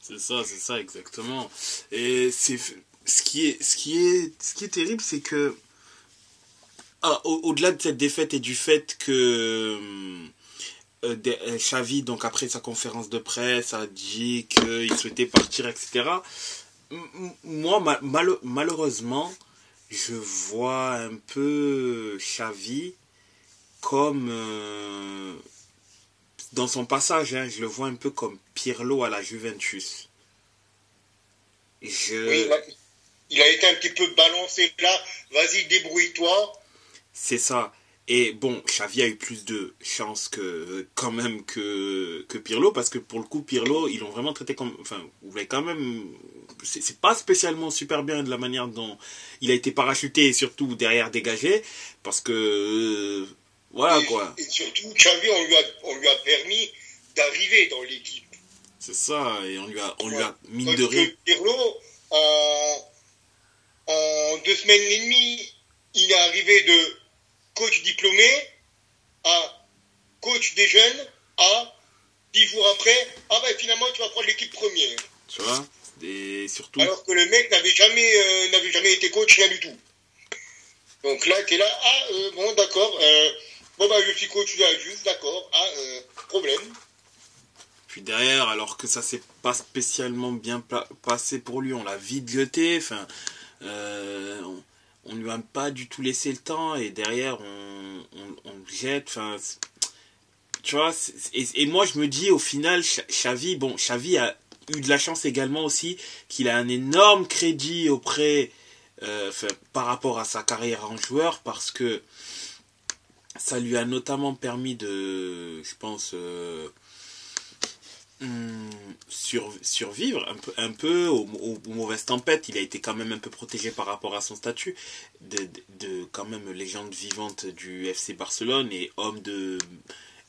C'est ça, c'est ça exactement. Et c'est ce qui est ce qui est ce qui est terrible, c'est que ah, au-delà de cette défaite et du fait que euh, euh, Xavi, donc après sa conférence de presse, a dit qu'il souhaitait partir, etc. Moi, malheureusement, je vois un peu Xavi comme euh, dans son passage, hein, je le vois un peu comme Pirlo à la Juventus. Je... il a été un petit peu balancé là. Vas-y, débrouille-toi. C'est ça. Et bon, Xavi a eu plus de chance que quand même que, que Pirlo, parce que pour le coup, Pirlo, ils l'ont vraiment traité comme. Enfin, vous voulez quand même. C'est pas spécialement super bien de la manière dont il a été parachuté et surtout derrière dégagé, parce que. Voilà quoi. Et surtout, Xavi, on lui a, on lui a permis d'arriver dans l'équipe. C'est ça, et on lui a, on lui a mine de rien. Pirlo, en, en deux semaines et demie, il est arrivé de coach diplômé à coach des jeunes à dix jours après, ah ben finalement tu vas prendre l'équipe première. Tu vois et surtout... Alors que le mec n'avait jamais, euh, n'avait jamais été coach, rien du tout. Donc là, tu es là, ah euh, bon d'accord, euh, bon bah coach de la Juve, d'accord, ah problème. Puis derrière, alors que ça s'est pas spécialement bien passé pour lui, on l'a vite jeté, enfin on lui a pas du tout laissé le temps et derrière on, on, jette. Enfin, tu vois, et, moi je me dis au final, Xavi, bon, Xavi a eu de la chance également aussi qu'il a un énorme crédit auprès, euh, par rapport à sa carrière en joueur, parce que ça lui a notamment permis de, je pense, euh, hmm, survivre un peu, un peu aux, mauvaises tempêtes. Il a été quand même un peu protégé par rapport à son statut de, de, quand même légende vivante du FC Barcelone et homme de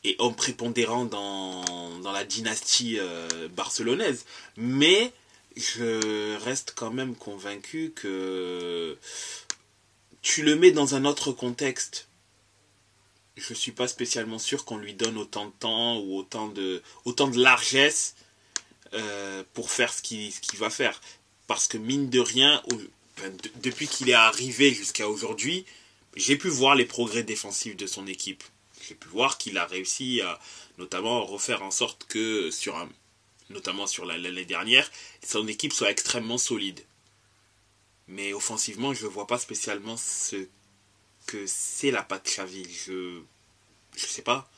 et homme prépondérant dans, dans la dynastie euh, barcelonaise. Mais je reste quand même convaincu que tu le mets dans un autre contexte. Je suis pas spécialement sûr qu'on lui donne autant de temps ou autant de, autant de largesse euh, pour faire ce qu'il va faire. Parce que mine de rien, depuis qu'il est arrivé jusqu'à aujourd'hui, j'ai pu voir les progrès défensifs de son équipe. J'ai pu voir qu'il a réussi à notamment refaire en sorte que sur un, notamment sur l'année dernière, son équipe soit extrêmement solide. Mais offensivement, je ne vois pas spécialement ce que c'est la patte Xavi. Je je sais pas.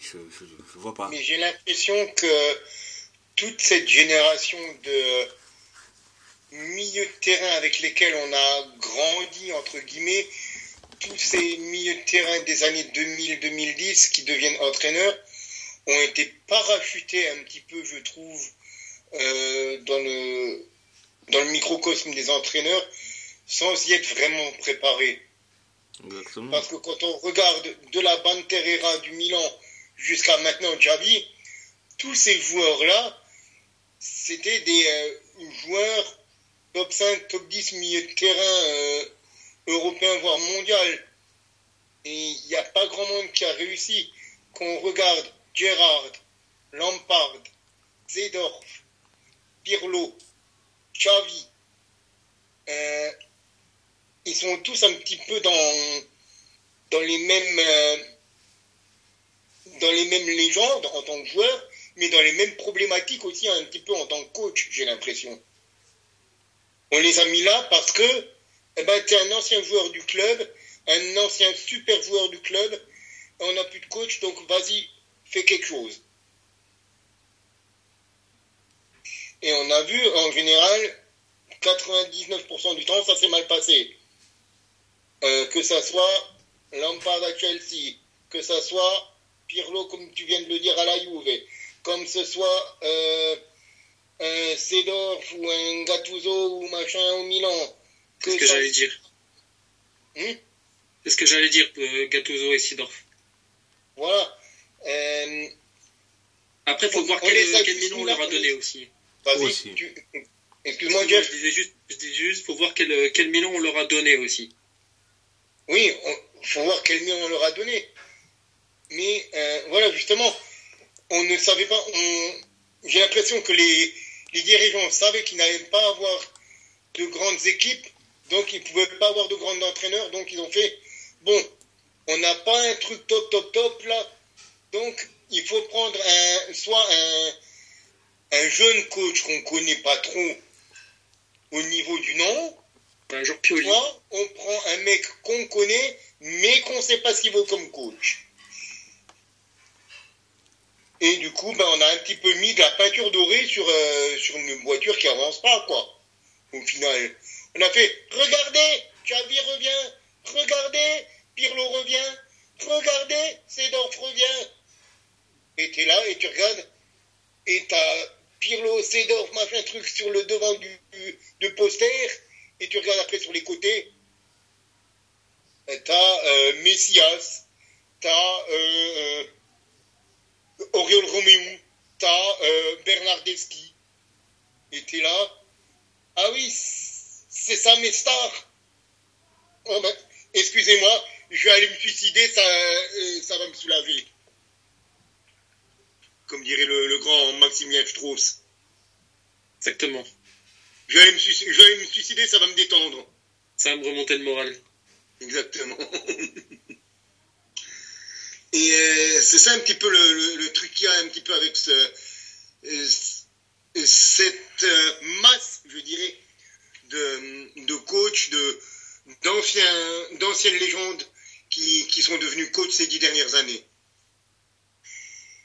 Je, je, vois pas. Mais j'ai l'impression que toute cette génération de milieux de terrain avec lesquels on a grandi, entre guillemets, tous ces milieux de terrain des années 2000-2010 qui deviennent entraîneurs ont été parachutés un petit peu, je trouve, euh, dans, le, dans le microcosme des entraîneurs sans y être vraiment préparés. Parce que quand on regarde de la Banterera du Milan jusqu'à maintenant Javi, tous ces joueurs-là, c'était des euh, joueurs top 5, top 10 milieu de terrain euh, européen, voire mondial. Et il n'y a pas grand monde qui a réussi. Qu'on regarde Gerrard, Lampard, Zedorf, Pirlo, Xavi, euh, ils sont tous un petit peu dans, dans les mêmes euh, dans les mêmes légendes en tant que joueur, mais dans les mêmes problématiques aussi un petit peu en tant que coach, j'ai l'impression. On les a mis là parce que eh ben, tu es un ancien joueur du club, un ancien super joueur du club, on n'a plus de coach, donc vas-y, fais quelque chose. Et on a vu, en général, 99% du temps, ça s'est mal passé. Euh, que ça soit Lampard à Chelsea, que ça soit Pirlo, comme tu viens de le dire, à la Juve, comme ce soit euh, un Sedorf ou un Gattuso ou machin au Milan, c'est ce que j'allais dire. Hmm? C'est ce que j'allais dire, euh, Gattuso et Sidorf. Voilà. Euh, Après, il faut voir quel, quel on leur a donné aussi. aussi. Excuse-moi, Jeff. Je disais juste, je disais juste, faut voir quel, quel Milan on leur a donné aussi. Oui, il faut voir quel Milan on leur a donné. Mais euh, voilà, justement, on ne savait pas. J'ai l'impression que les, dirigeants savaient qu'ils n'allaient pas avoir de grandes équipes donc, ils ne pouvaient pas avoir de grands entraîneurs. Donc, ils ont fait, bon, on n'a pas un truc top, top, top là. Donc, il faut prendre un, soit un jeune coach qu'on ne connaît pas trop au niveau du nom. Un jour on prend un mec qu'on connaît, mais qu'on ne sait pas ce qu'il vaut comme coach. Et du coup, ben, on a un petit peu mis de la peinture dorée sur, euh, sur une voiture qui avance pas, quoi. Au final. On a fait regardez, Xavi revient, regardez, Pirlo revient, regardez, Sedorf revient. Et es là et tu regardes, et t'as Pirlo, Sedorf, machin truc sur le devant du, poster, et tu regardes après sur les côtés. T'as euh, Messias, t'as euh, euh, Roméo, t'as euh, Bernardeschi. Et t'es là. Ah oui, c'est ça mes stars. Oh, ben, excusez-moi, je vais aller me suicider, ça, euh, ça va me soulager. Comme dirait le, grand Maximilien Strauss. Exactement. Je vais, aller me suicider, ça va me détendre. Ça va me remonter le moral. Exactement. Et euh, c'est ça un petit peu le, truc qu'il y a un petit peu avec ce, euh, cette masse, je dirais, de, de coachs, de, d'anciens, d'anciennes légendes qui, qui, sont devenus coachs ces dix dernières années.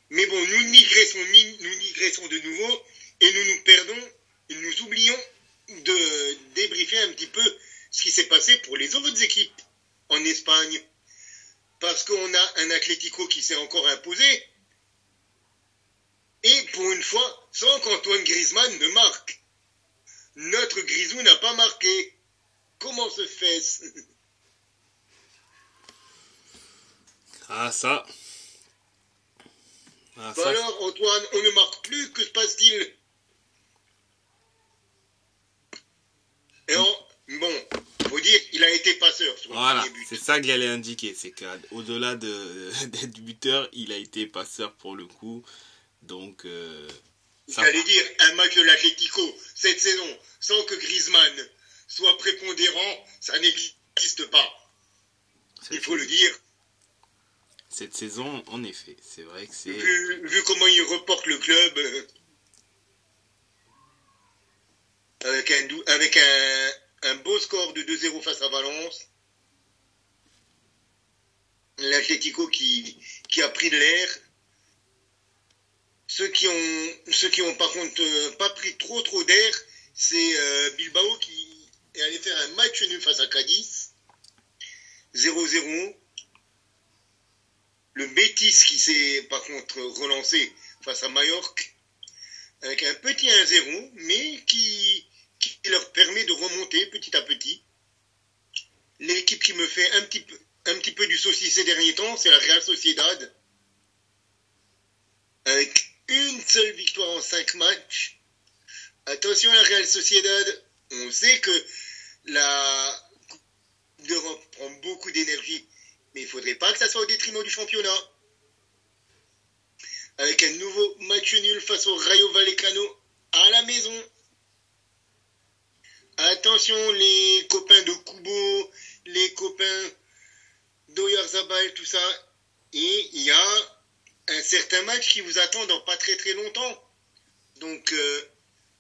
Mais bon, nous digressons, nous digressons de nouveau et nous nous perdons, et nous oublions de débriefer un petit peu ce qui s'est passé pour les autres équipes en Espagne. Parce qu'on a un Atlético qui s'est encore imposé. Et pour une fois, sans qu'Antoine Griezmann ne marque. Notre Grisou n'a pas marqué. Comment se fait-ce? Ah, ça. Ah, ça. alors, Antoine, on ne marque plus, que se passe-t-il Et on, bon, faut passeur sur voilà, c'est ça que j'allais indiquer, c'est qu'au-delà de, d'être buteur, il a été passeur pour le coup. Donc, euh, J'allais dire, un match de l'Atlético cette saison, sans que Griezmann soit prépondérant, ça n'existe pas. Il faut le dire. Cette saison, en effet, c'est vrai que c'est. Vu, comment il reporte le club, euh, avec, un, avec un, beau score de 2-0 face à Valence, l'Atlético qui, qui a pris de l'air, ceux qui ont, ceux qui ont par contre euh, pas pris trop trop d'air, c'est euh, Bilbao qui est allé faire un match nul face à Cadiz. 0-0. Le Betis qui s'est par contre relancé face à Mallorca avec un petit 1-0, mais qui, qui leur permet de remonter petit à petit. L'équipe qui me fait un petit peu, un petit peu du saucisson ces derniers temps, c'est la Real Sociedad. Avec une seule victoire en cinq matchs. Attention à la Real Sociedad, on sait que la Coupe d'Europe prend beaucoup d'énergie, mais il ne faudrait pas que ça soit au détriment du championnat. Avec un nouveau match nul face au Rayo Vallecano à la maison. Attention les copains de Kubo, les copains d'Oyarzabal, tout ça. Et il y a un certain match qui vous attend dans pas très très longtemps. Donc, il euh,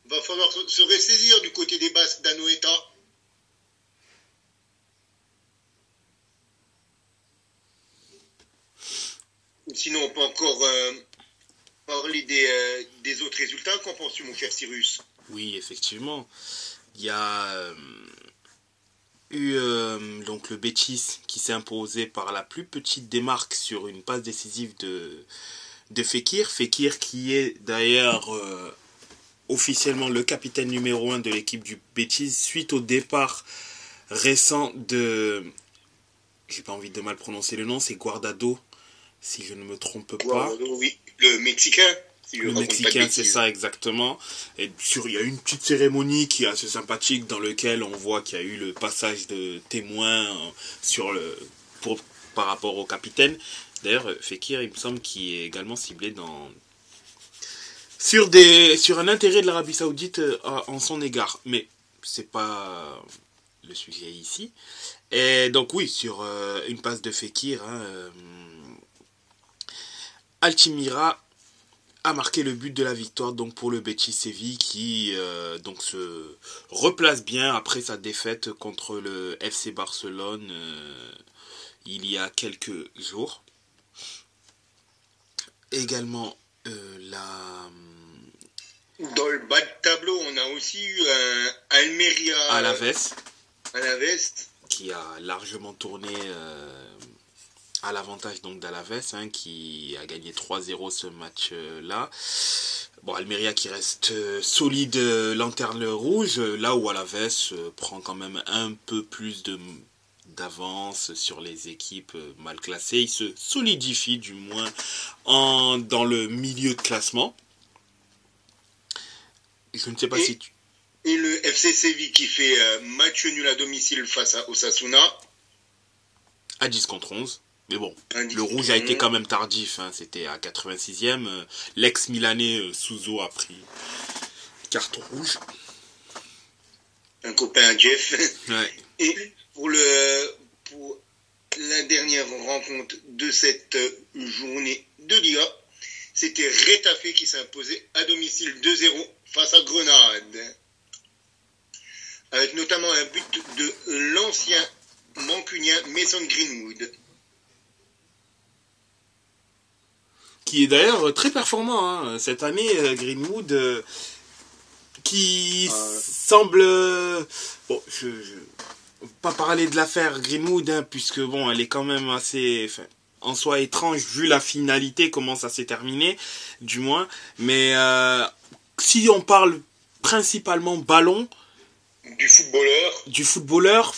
va falloir se ressaisir du côté des Basques d'Anoeta. Sinon, on peut encore euh, parler euh, des, autres résultats. Qu'en penses-tu, mon cher Cyrus? Oui, effectivement. Il y a eu euh, donc le Betis qui s'est imposé par la plus petite démarque sur une passe décisive de, de Fekir. Fekir qui est d'ailleurs euh, officiellement le capitaine numéro 1 de l'équipe du Betis suite au départ récent de... J'ai pas envie de mal prononcer le nom, c'est Guardado, si je ne me trompe pas. Guardado, oui, le Mexicain le Mexicain, c'est ça exactement. Et sur, il y a une petite cérémonie qui est assez sympathique dans laquelle on voit qu'il y a eu le passage de témoins euh, sur le, pour, par rapport au capitaine. D'ailleurs, Fekir, il me semble qu'il est également ciblé dans sur des sur un intérêt de l'Arabie Saoudite euh, en son égard, mais c'est pas le sujet ici. Et donc oui, sur euh, une passe de Fekir, hein, Altimira a marqué le but de la victoire donc pour le Betis Séville qui euh, donc se replace bien après sa défaite contre le FC Barcelone euh, il y a quelques jours. Également euh, la dans le bas de tableau, on a aussi eu un Almeria à la veste qui a largement tourné à l'avantage donc d'Alaves hein, qui a gagné 3-0 ce match-là. Bon, Almeria qui reste euh, solide euh, lanterne rouge, là où Alaves euh, prend quand même un peu plus de d'avance sur les équipes mal classées. Il se solidifie du moins en, dans le milieu de classement. Je ne sais pas si tu... Et le FC Séville qui fait match nul à domicile face à Osasuna. À 10 contre 11. Mais bon, le rouge a été quand même tardif. Hein. C'était à 86e. Euh, l'ex-Milanais euh, Souzo a pris carton rouge. Un copain à Jeff. Et pour, le, pour la dernière rencontre de cette journée de Liga, c'était Rétafé qui s'imposait à domicile 2-0 face à Grenade. Avec notamment un but de l'ancien mancunien Mason Greenwood. Qui est d'ailleurs très performant. Hein. Cette année, euh, Greenwood, euh, qui semble. Bon, je, je pas parler de l'affaire Greenwood, hein, puisque bon, elle est quand même assez. en soi étrange vu la finalité, comment ça s'est terminé, du moins. Mais euh, si on parle principalement ballon. Du footballeur. Du footballeur,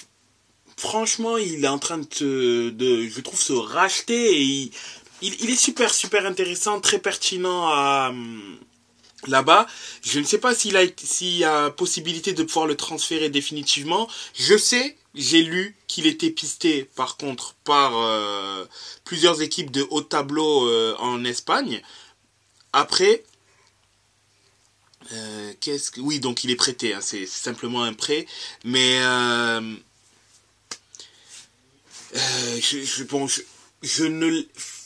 franchement, il est en train de, de je trouve, se racheter et il, il, est super, super intéressant, très pertinent à, là-bas. Je ne sais pas s'il a, s'il y a possibilité de pouvoir le transférer définitivement. Je sais, j'ai lu qu'il était pisté, par contre, par euh, plusieurs équipes de haut tableau euh, en Espagne. Après, euh, qu'est-ce que... Oui, donc il est prêté, hein, c'est simplement un prêt. Mais... je, bon, je, je ne...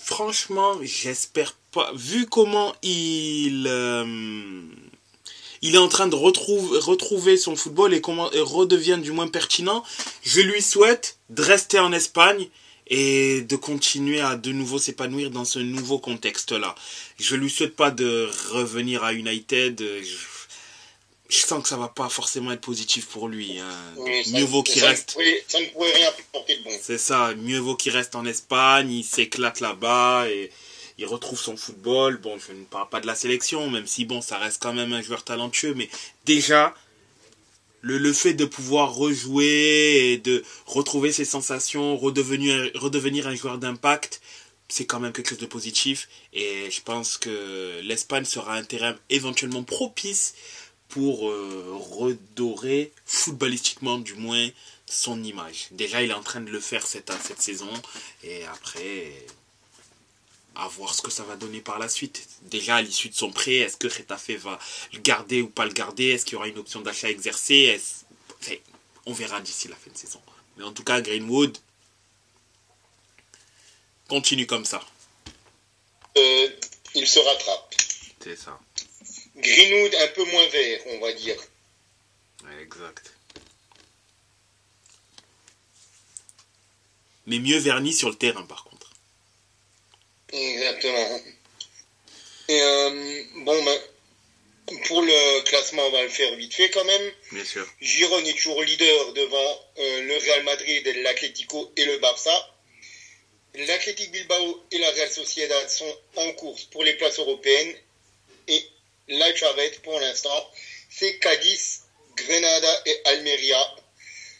Franchement, j'espère pas, vu comment il, euh, est en train de retrouver, son football et comment redevient du moins pertinent, je lui souhaite de rester en Espagne et de continuer à de nouveau s'épanouir dans ce nouveau contexte-là. Je lui souhaite pas de revenir à United. Sens que ça va pas forcément être positif pour lui. Hein. mieux vaut qu'il reste. ça ne pourrait rien porter de bon. C'est ça. Mieux vaut qu'il reste en Espagne. Il s'éclate là-bas et il retrouve son football. Bon, je ne parle pas de la sélection, même si bon, ça reste quand même un joueur talentueux, mais déjà, le, le fait de pouvoir rejouer et de retrouver ses sensations, redevenir, redevenir un joueur d'impact, c'est quand même quelque chose de positif. Et je pense que l'Espagne sera un terrain éventuellement propice pour euh, redorer footballistiquement du moins son image. Déjà, il est en train de le faire cette, cette saison. Et après, à voir ce que ça va donner par la suite. Déjà, à l'issue de son prêt, est-ce que Retafe va le garder ou pas le garder? Est-ce qu'il y aura une option d'achat exercée On verra d'ici la fin de saison. Mais en tout cas, Greenwood continue comme ça. Euh, il se rattrape. C'est ça. Greenwood un peu moins vert, on va dire. Exact. Mais mieux verni sur le terrain, par contre. Exactement. Et euh, bon, ben, pour le classement, on va le faire vite fait quand même. Bien sûr. Giron est toujours leader devant euh, le Real Madrid, l'Atlético et le Barça. L'Athletic Bilbao et la Real Sociedad sont en course pour les places européennes. Et charrette, pour l'instant, c'est Cadiz, Grenada et Almeria.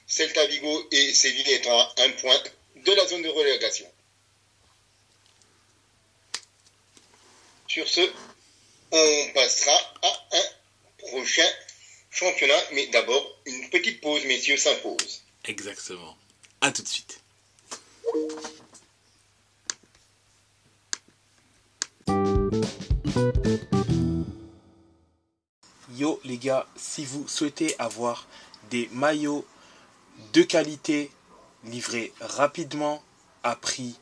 Celta Vigo et Séville étant à un point de la zone de relégation. Sur ce, on passera à un prochain championnat, mais d'abord une petite pause, messieurs, s'impose. Exactement. À tout de suite. Yo les gars, si vous souhaitez avoir des maillots de qualité livrés rapidement à prix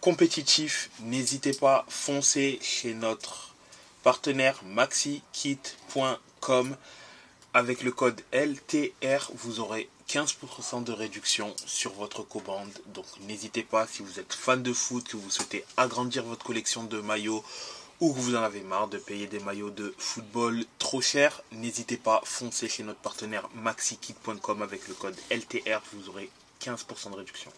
compétitif, n'hésitez pas, foncez chez notre partenaire maxikit.com. Avec le code LTR, vous aurez 15% de réduction sur votre commande. Donc n'hésitez pas, si vous êtes fan de foot, que vous souhaitez agrandir votre collection de maillots ou que vous en avez marre de payer des maillots de football trop cher, n'hésitez pas, foncez chez notre partenaire maxikit.com avec le code LTR, vous aurez 15% de réduction.